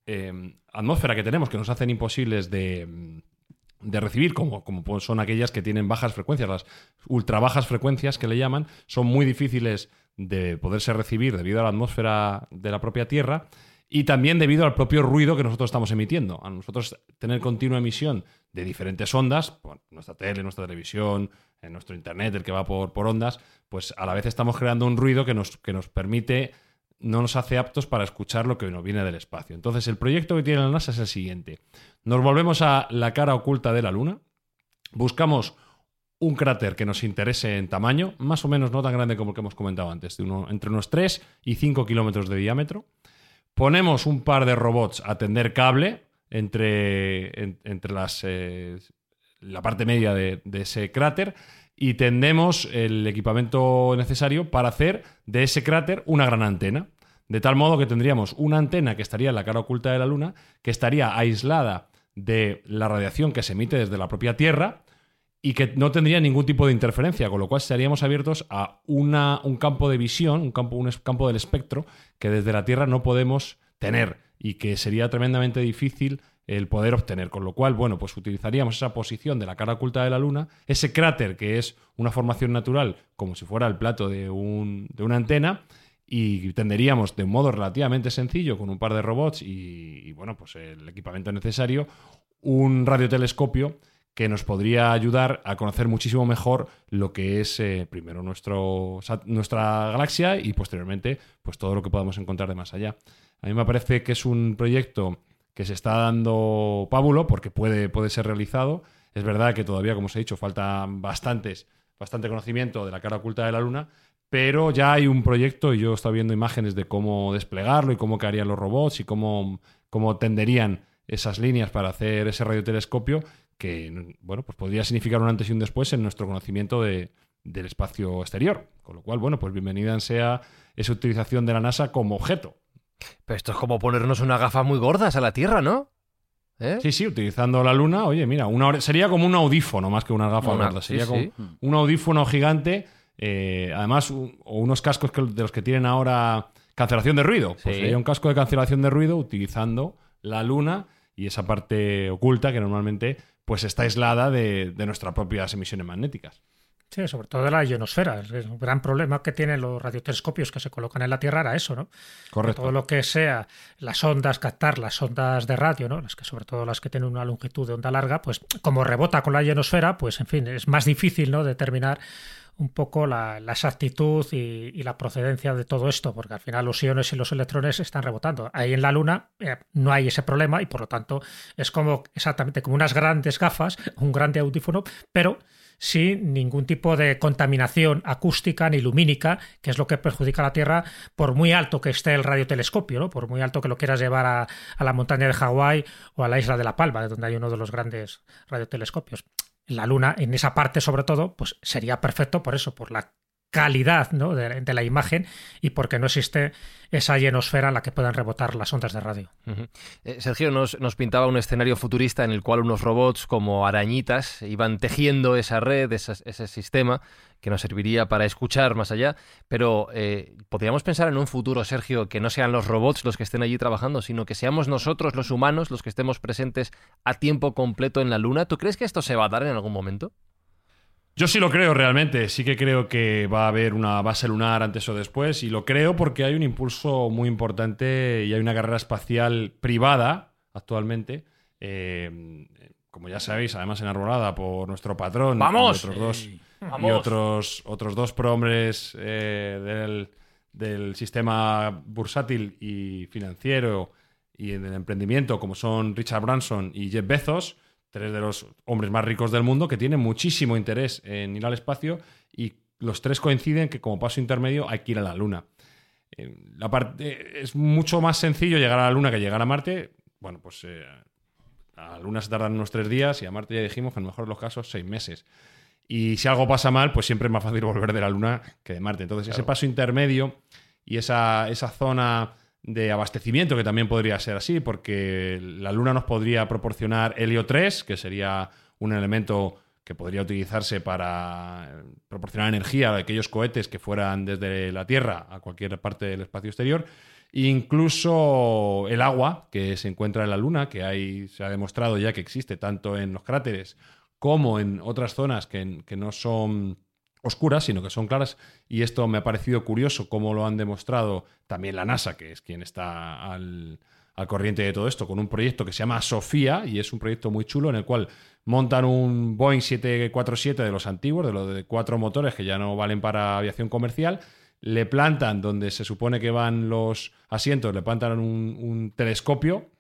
eh, atmósfera que tenemos, que nos hacen imposibles de, de recibir, como, como son aquellas que tienen bajas frecuencias, las ultra bajas frecuencias que le llaman, son muy difíciles de poderse recibir debido a la atmósfera de la propia Tierra. y también debido al propio ruido que nosotros estamos emitiendo. A nosotros tener continua emisión de diferentes ondas, nuestra tele, nuestra televisión, nuestro internet, el que va por, por ondas, pues a la vez estamos creando un ruido que nos, que nos permite, no nos hace aptos para escuchar lo que nos viene del espacio. Entonces, el proyecto que tiene la NASA es el siguiente. Nos volvemos a la cara oculta de la Luna, buscamos un cráter que nos interese en tamaño, más o menos no tan grande como el que hemos comentado antes, de entre unos 3 y 5 kilómetros de diámetro. Ponemos un par de robots a tender cable entre, entre las, eh, la parte media de, ese cráter y tendemos el equipamiento necesario para hacer de ese cráter una gran antena. De tal modo que tendríamos una antena que estaría en la cara oculta de la Luna, que estaría aislada de la radiación que se emite desde la propia Tierra y que no tendría ningún tipo de interferencia, con lo cual estaríamos abiertos a una, un campo de visión, un campo, un campo del espectro que desde la Tierra no podemos tener y que sería tremendamente difícil el poder obtener. Con lo cual, bueno, pues utilizaríamos esa posición de la cara oculta de la Luna, ese cráter que es una formación natural, como si fuera el plato de, un, de una antena, y tenderíamos de un modo relativamente sencillo, con un par de robots y, bueno, pues el equipamiento necesario, un radiotelescopio que nos podría ayudar a conocer muchísimo mejor lo que es eh, primero nuestro, nuestra galaxia y posteriormente pues todo lo que podamos encontrar de más allá. A mí me parece que es un proyecto que se está dando pábulo porque puede, puede ser realizado. Es verdad que todavía, como os he dicho, falta bastantes, bastante conocimiento de la cara oculta de la Luna, pero ya hay un proyecto y yo he estado viendo imágenes de cómo desplegarlo y cómo quedarían los robots y cómo, cómo tenderían esas líneas para hacer ese radiotelescopio que, bueno, pues podría significar un antes y un después en nuestro conocimiento de, del espacio exterior. Con lo cual, bueno, pues bienvenida sea esa utilización de la NASA como objeto. Pero esto es como ponernos unas gafas muy gordas a la Tierra, ¿no? ¿Eh? Sí, sí, utilizando la luna, oye, mira, una, sería como un audífono más que unas gafas gordas. Sería como un audífono gigante, eh, además, o unos cascos de los que tienen ahora cancelación de ruido. Pues sería un casco de cancelación de ruido utilizando la luna y esa parte oculta que normalmente pues está aislada de, de nuestras propias emisiones magnéticas. Sí, sobre todo de la ionosfera. Es un gran problema que tienen los radiotelescopios que se colocan en la Tierra era eso, ¿no? Correcto. Todo lo que sea las ondas, captar las ondas de radio, ¿no? Las que sobre todo las que tienen una longitud de onda larga, pues como rebota con la ionosfera, pues en fin, es más difícil, ¿no? Determinar un poco la, exactitud y, la procedencia de todo esto, porque al final los iones y los electrones están rebotando. Ahí en la Luna eh, no hay ese problema y por lo tanto es como exactamente como unas grandes gafas, un grande audífono, pero sin ningún tipo de contaminación acústica ni lumínica, que es lo que perjudica a la Tierra, por muy alto que esté el radiotelescopio, ¿no? por muy alto que lo quieras llevar a, a la montaña de Hawái o a la isla de La Palma, donde hay uno de los grandes radiotelescopios. La Luna, en esa parte sobre todo, pues sería perfecto por eso, por la calidad ¿no? de, la imagen y porque no existe esa llenosfera en la que puedan rebotar las ondas de radio. Eh, Sergio nos, nos, pintaba un escenario futurista en el cual unos robots como arañitas iban tejiendo esa red, ese, sistema que nos serviría para escuchar más allá, pero eh, podríamos pensar en un futuro, Sergio, que no sean los robots los que estén allí trabajando, sino que seamos nosotros los humanos los que estemos presentes a tiempo completo en la Luna. ¿Tú crees que esto se va a dar en algún momento? Yo sí lo creo realmente, sí que creo que va a haber una base lunar antes o después y lo creo porque hay un impulso muy importante y hay una carrera espacial privada actualmente, eh, como ya sabéis, además enarbolada por nuestro patrón ¡Vamos! Y otros dos, y otros, otros dos prohombres eh, del, del sistema bursátil y financiero y del emprendimiento como son Richard Branson y Jeff Bezos tres de los hombres más ricos del mundo que tienen muchísimo interés en ir al espacio y los tres coinciden que como paso intermedio hay que ir a la Luna. Eh, la parte, es mucho más sencillo llegar a la Luna que llegar a Marte. Bueno, pues eh, a la Luna se tardan unos tres días y a Marte ya dijimos que en mejor de los casos seis meses. Y si algo pasa mal, pues siempre es más fácil <laughs> volver de la Luna que de Marte. Entonces, ese paso intermedio y esa, esa zona de abastecimiento, que también podría ser así, porque la Luna nos podría proporcionar helio 3, que sería un elemento que podría utilizarse para proporcionar energía a aquellos cohetes que fueran desde la Tierra a cualquier parte del espacio exterior. Incluso el agua que se encuentra en la Luna, que hay, se ha demostrado ya que existe tanto en los cráteres como en otras zonas que, que no son oscuras, sino que son claras. Y esto me ha parecido curioso cómo lo han demostrado también la NASA, que es quien está al, al corriente de todo esto, con un proyecto que se llama Sofía y es un proyecto muy chulo en el cual montan un Boeing 747 de los antiguos, de los de cuatro motores que ya no valen para aviación comercial, le plantan donde se supone que van los asientos, le plantan un, telescopio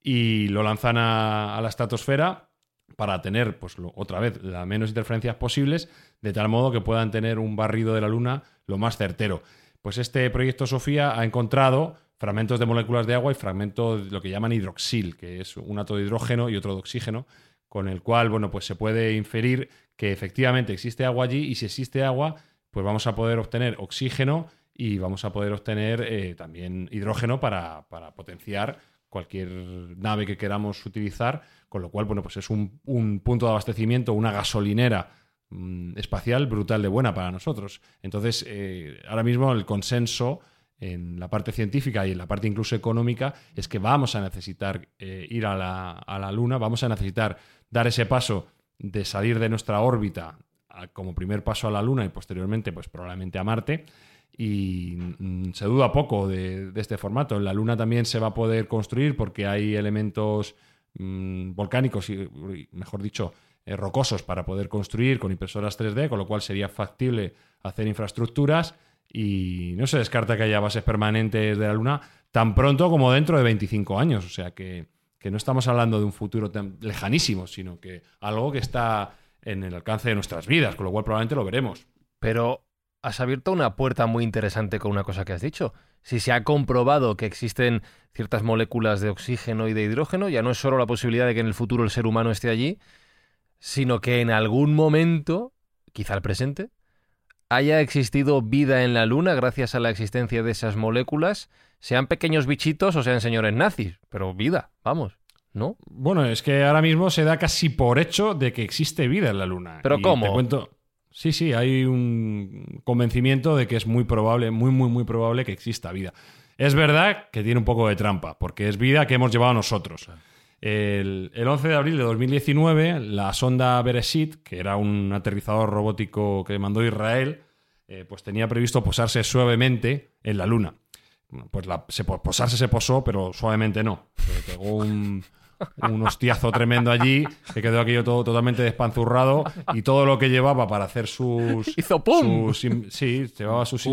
y lo lanzan a, la estratosfera para tener, pues otra vez, las menos interferencias posibles, de tal modo que puedan tener un barrido de la Luna lo más certero. Pues este proyecto Sofía ha encontrado fragmentos de moléculas de agua y fragmentos de lo que llaman hidroxil, que es un átomo de hidrógeno y otro de oxígeno, con el cual, bueno, pues se puede inferir que efectivamente existe agua allí y si existe agua, pues vamos a poder obtener oxígeno y vamos a poder obtener eh, también hidrógeno para, potenciar cualquier nave que queramos utilizar, con lo cual, bueno, pues es un, punto de abastecimiento, una gasolinera mm, espacial brutal de buena para nosotros. Entonces, eh, ahora mismo el consenso en la parte científica y en la parte incluso económica es que vamos a necesitar eh, ir a la, a la, Luna, vamos a necesitar dar ese paso de salir de nuestra órbita como primer paso a la Luna y posteriormente pues probablemente a Marte. Y mm, se duda poco de, este formato. La Luna también se va a poder construir porque hay elementos mm, volcánicos y, mejor dicho, eh, rocosos para poder construir con impresoras 3D, con lo cual sería factible hacer infraestructuras y no se descarta que haya bases permanentes de la Luna tan pronto como dentro de 25 años. O sea que, no estamos hablando de un futuro tan lejanísimo, sino que algo que está en el alcance de nuestras vidas, con lo cual probablemente lo veremos. Pero has abierto una puerta muy interesante con una cosa que has dicho. Si se ha comprobado que existen ciertas moléculas de oxígeno y de hidrógeno, ya no es solo la posibilidad de que en el futuro el ser humano esté allí, sino que en algún momento, quizá el presente, haya existido vida en la Luna gracias a la existencia de esas moléculas, sean pequeños bichitos o sean señores nazis, pero vida, vamos. ¿No? Bueno, es que ahora mismo se da casi por hecho de que existe vida en la Luna. ¿Pero cómo? Te cuento. Sí, sí, hay un convencimiento de que es muy probable, muy, muy, muy probable que exista vida. Es verdad que tiene un poco de trampa, porque es vida que hemos llevado nosotros. El, 11 de abril de 2019, la sonda Bereshit, que era un aterrizador robótico que mandó Israel, eh, pues tenía previsto posarse suavemente en la Luna. Pues la, se, posarse se posó, pero suavemente no. Se pegó un, hostiazo tremendo allí, que quedó aquello todo totalmente despanzurrado y todo lo que llevaba para hacer sus... ¡Hizo pum! sí, llevaba sus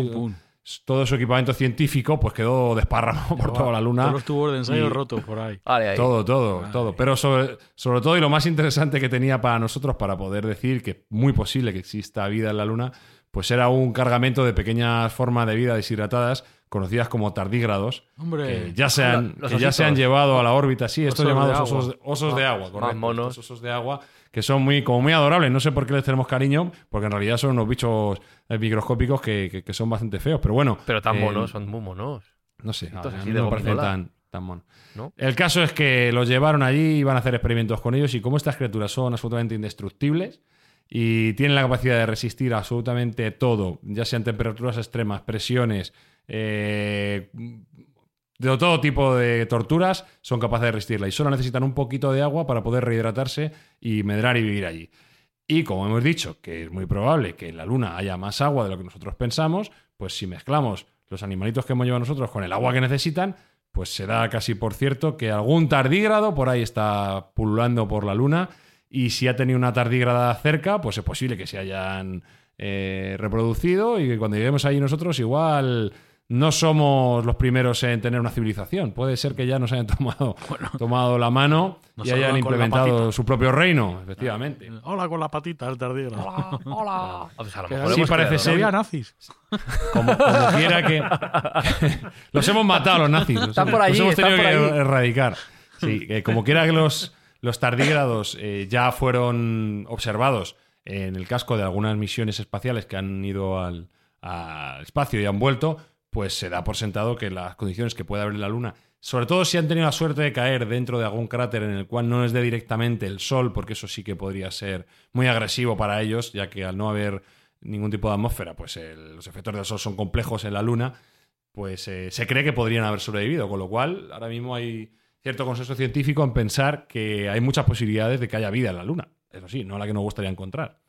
todo su equipamiento científico pues quedó desparramado por toda la luna. Todos los tubos de ensayo rotos por ahí. Todo, todo, todo. Pero sobre, sobre todo y lo más interesante que tenía para nosotros para poder decir que es muy posible que exista vida en la luna, pues era un cargamento de pequeñas formas de vida deshidratadas conocidas como tardígrados, que ya se han, ya se han llevado a la órbita, sí, estos llamados osos, osos, de agua, correcto, monos. osos de agua, que son muy, como muy adorables. No sé por qué les tenemos cariño, porque en realidad son unos bichos eh, microscópicos que, son bastante feos, pero bueno. Pero tan eh, monos, son muy monos. No sé, no, me parecen tan, tan monos. El caso es que los llevaron allí, iban a hacer experimentos con ellos, y como estas criaturas son absolutamente indestructibles, y tienen la capacidad de resistir absolutamente todo, ya sean temperaturas extremas, presiones, eh, de todo tipo de torturas, son capaces de resistirla y solo necesitan un poquito de agua para poder rehidratarse y medrar y vivir allí. Y como hemos dicho, que es muy probable que en la Luna haya más agua de lo que nosotros pensamos, pues si mezclamos los animalitos que hemos llevado nosotros con el agua que necesitan, pues se da casi por cierto que algún tardígrado por ahí está pululando por la Luna y si ha tenido una tardígrada cerca, pues es posible que se hayan eh, reproducido y que cuando lleguemos ahí nosotros igual no somos los primeros en tener una civilización. Puede ser que ya nos hayan <laughs> tomado, tomado la mano y hayan implementado su propio reino, efectivamente. Hola con la patita, el Hola, <laughs> hola. sí parece ser. nazis. Como, quiera que. <laughs> los hemos matado los nazis. Están por allí, los hemos tenido que erradicar. Sí, como quiera que los los tardígrados eh, ya fueron observados en el casco de algunas misiones espaciales que han ido al, espacio y han vuelto, pues se da por sentado que las condiciones que puede haber en la Luna, sobre todo si han tenido la suerte de caer dentro de algún cráter en el cual no es de directamente el Sol, porque eso sí que podría ser muy agresivo para ellos, ya que al no haber ningún tipo de atmósfera, pues los efectos del Sol son complejos en la Luna, pues eh, se cree que podrían haber sobrevivido, con lo cual ahora mismo hay cierto consenso científico en pensar que hay muchas posibilidades de que haya vida en la Luna. Eso sí, no la que nos gustaría encontrar.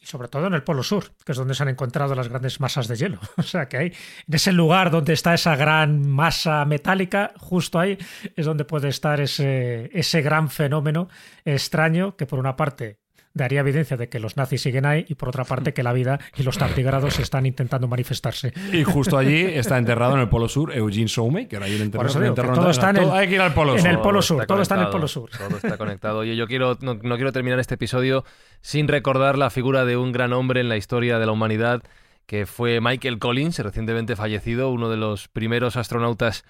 Y sobre todo en el Polo Sur, que es donde se han encontrado las grandes masas de hielo. <laughs> O sea que ahí, en ese lugar donde está esa gran masa metálica, justo ahí es donde puede estar ese, ese gran fenómeno extraño que por una parte daría evidencia de que los nazis siguen ahí y por otra parte que la vida y los tardigrados están intentando manifestarse. Y justo allí está enterrado en el Polo Sur Eugene Soumey, ahí el eso digo, todo está en el, hay que ir al Polo en Sur. el Polo Sur, todo está en el Polo Sur. Todo está conectado. Oye, yo quiero, no, no quiero terminar este episodio sin recordar la figura de un gran hombre en la historia de la humanidad que fue Michael Collins, recientemente fallecido, uno de los primeros astronautas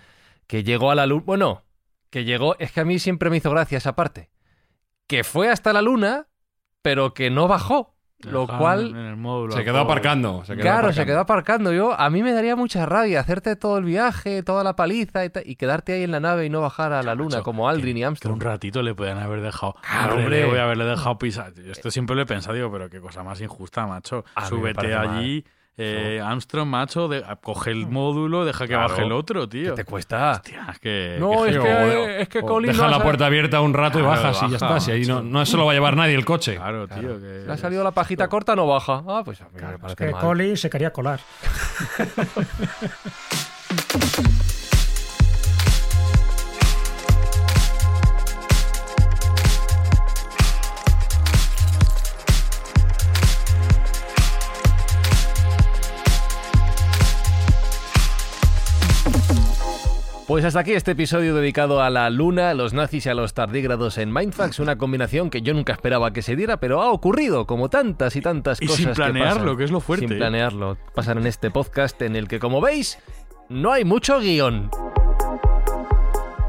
que llegó a la Luna. Bueno, que llegó, es que a mí siempre me hizo gracia esa parte. Que fue hasta la Luna, pero que no bajó. Lo cual se quedó aparcando. claro, se quedó aparcando. Yo, a mí me daría mucha rabia hacerte todo el viaje, toda la paliza y, quedarte ahí en la nave y no bajar a la luna como Aldrin y Armstrong. un ratito le podían haber dejado. hombre, voy a haberle dejado pisar. Yo esto siempre lo he pensado, digo, pero qué cosa más injusta, macho. Súbete allí. Eh, Armstrong, macho, coge el módulo, deja que baje el otro, tío. ¿Qué te cuesta? Hostia, es que. No, es, que, es que Deja la puerta abierta un rato y bajas y ya está. Si ahí no, no se lo va a llevar nadie el coche. Claro, tío. Que... Le ha salido la pajita corta, no baja. Ah, pues a es que Colin se quería colar. <laughs> Pues hasta aquí este episodio dedicado a la luna, a los nazis y a los tardígrados en Mindfax, una combinación que yo nunca esperaba que se diera, pero ha ocurrido como tantas y tantas cosas. Y sin planearlo, que, es lo fuerte. Sin planearlo. Pasan en este podcast en el que, como veis, no hay mucho guion.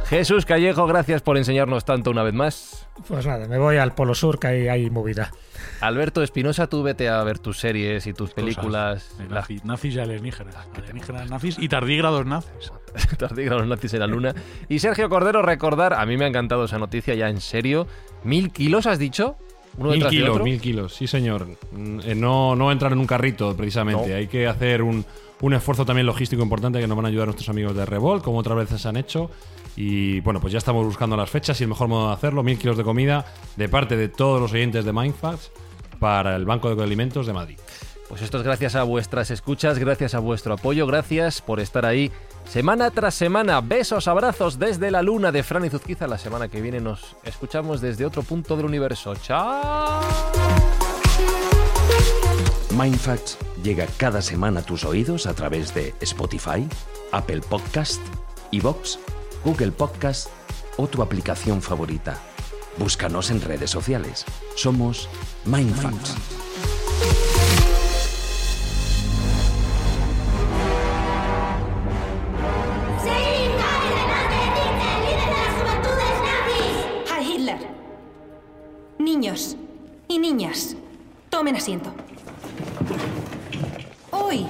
Jesús Callejo, gracias por enseñarnos tanto una vez más. Pues nada, me voy al Polo Sur, que ahí hay movida. Alberto Espinosa, tú vete a ver tus series y tus películas. nazis y alienígenas. Alienígenas nazis y tardígrados nazis. <laughs> tardígrados nazis en la luna. Y Sergio Cordero, recordar, a mí me ha encantado esa noticia ya en serio. ¿Mil kilos has dicho? mil kilos, mil kilos, sí señor. Mm, eh, no, no entrar en un carrito precisamente. Hay que hacer un, un esfuerzo también logístico importante que nos van a ayudar nuestros amigos de Revolt, como otras veces han hecho. Y bueno, pues ya estamos buscando las fechas y el mejor modo de hacerlo, mil kilos de comida de parte de todos los oyentes de Mindfacts para el Banco de Alimentos de Madrid. Pues esto es gracias a vuestras escuchas, gracias a vuestro apoyo, gracias por estar ahí semana tras semana. Besos, abrazos desde la luna de Fran y Zuzquiza. La semana que viene nos escuchamos desde otro punto del universo. ¡Chao! Mindfacts llega cada semana a tus oídos a través de Spotify, Apple Podcast, Evox Google Podcast o tu aplicación favorita. Búscanos en redes sociales. Somos Mindfacts. Niños y niñas, tomen asiento. Hoy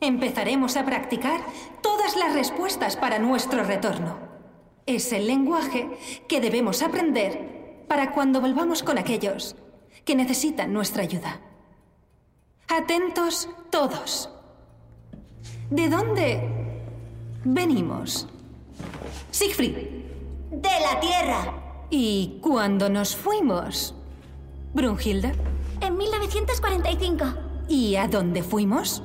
empezaremos a practicar todas las respuestas para nuestro retorno. Es el lenguaje que debemos aprender para cuando volvamos con aquellos que necesitan nuestra ayuda. Atentos todos. ¿De dónde venimos? Siegfried. De la Tierra. ¿Y cuándo nos fuimos? Brunhilde. En 1945. ¿Y a dónde fuimos?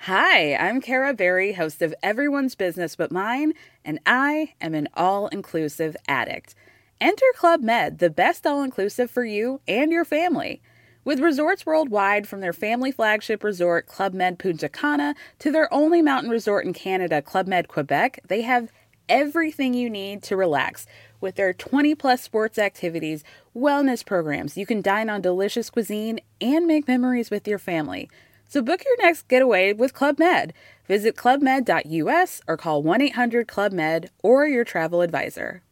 Hi, I'm Kara Berry, host of Everyone's Business But Mine, and I am an all inclusive addict. Enter Club Med, the best all inclusive for you and your family. With resorts worldwide, from their family flagship resort, Club Med Punta Cana, to their only mountain resort in Canada, Club Med Quebec, they have everything you need to relax with their 20 plus sports activities, wellness programs. You can dine on delicious cuisine and make memories with your family. So book your next getaway with Club Med. Visit clubmed.us or call 1 800 Club Med or your travel advisor.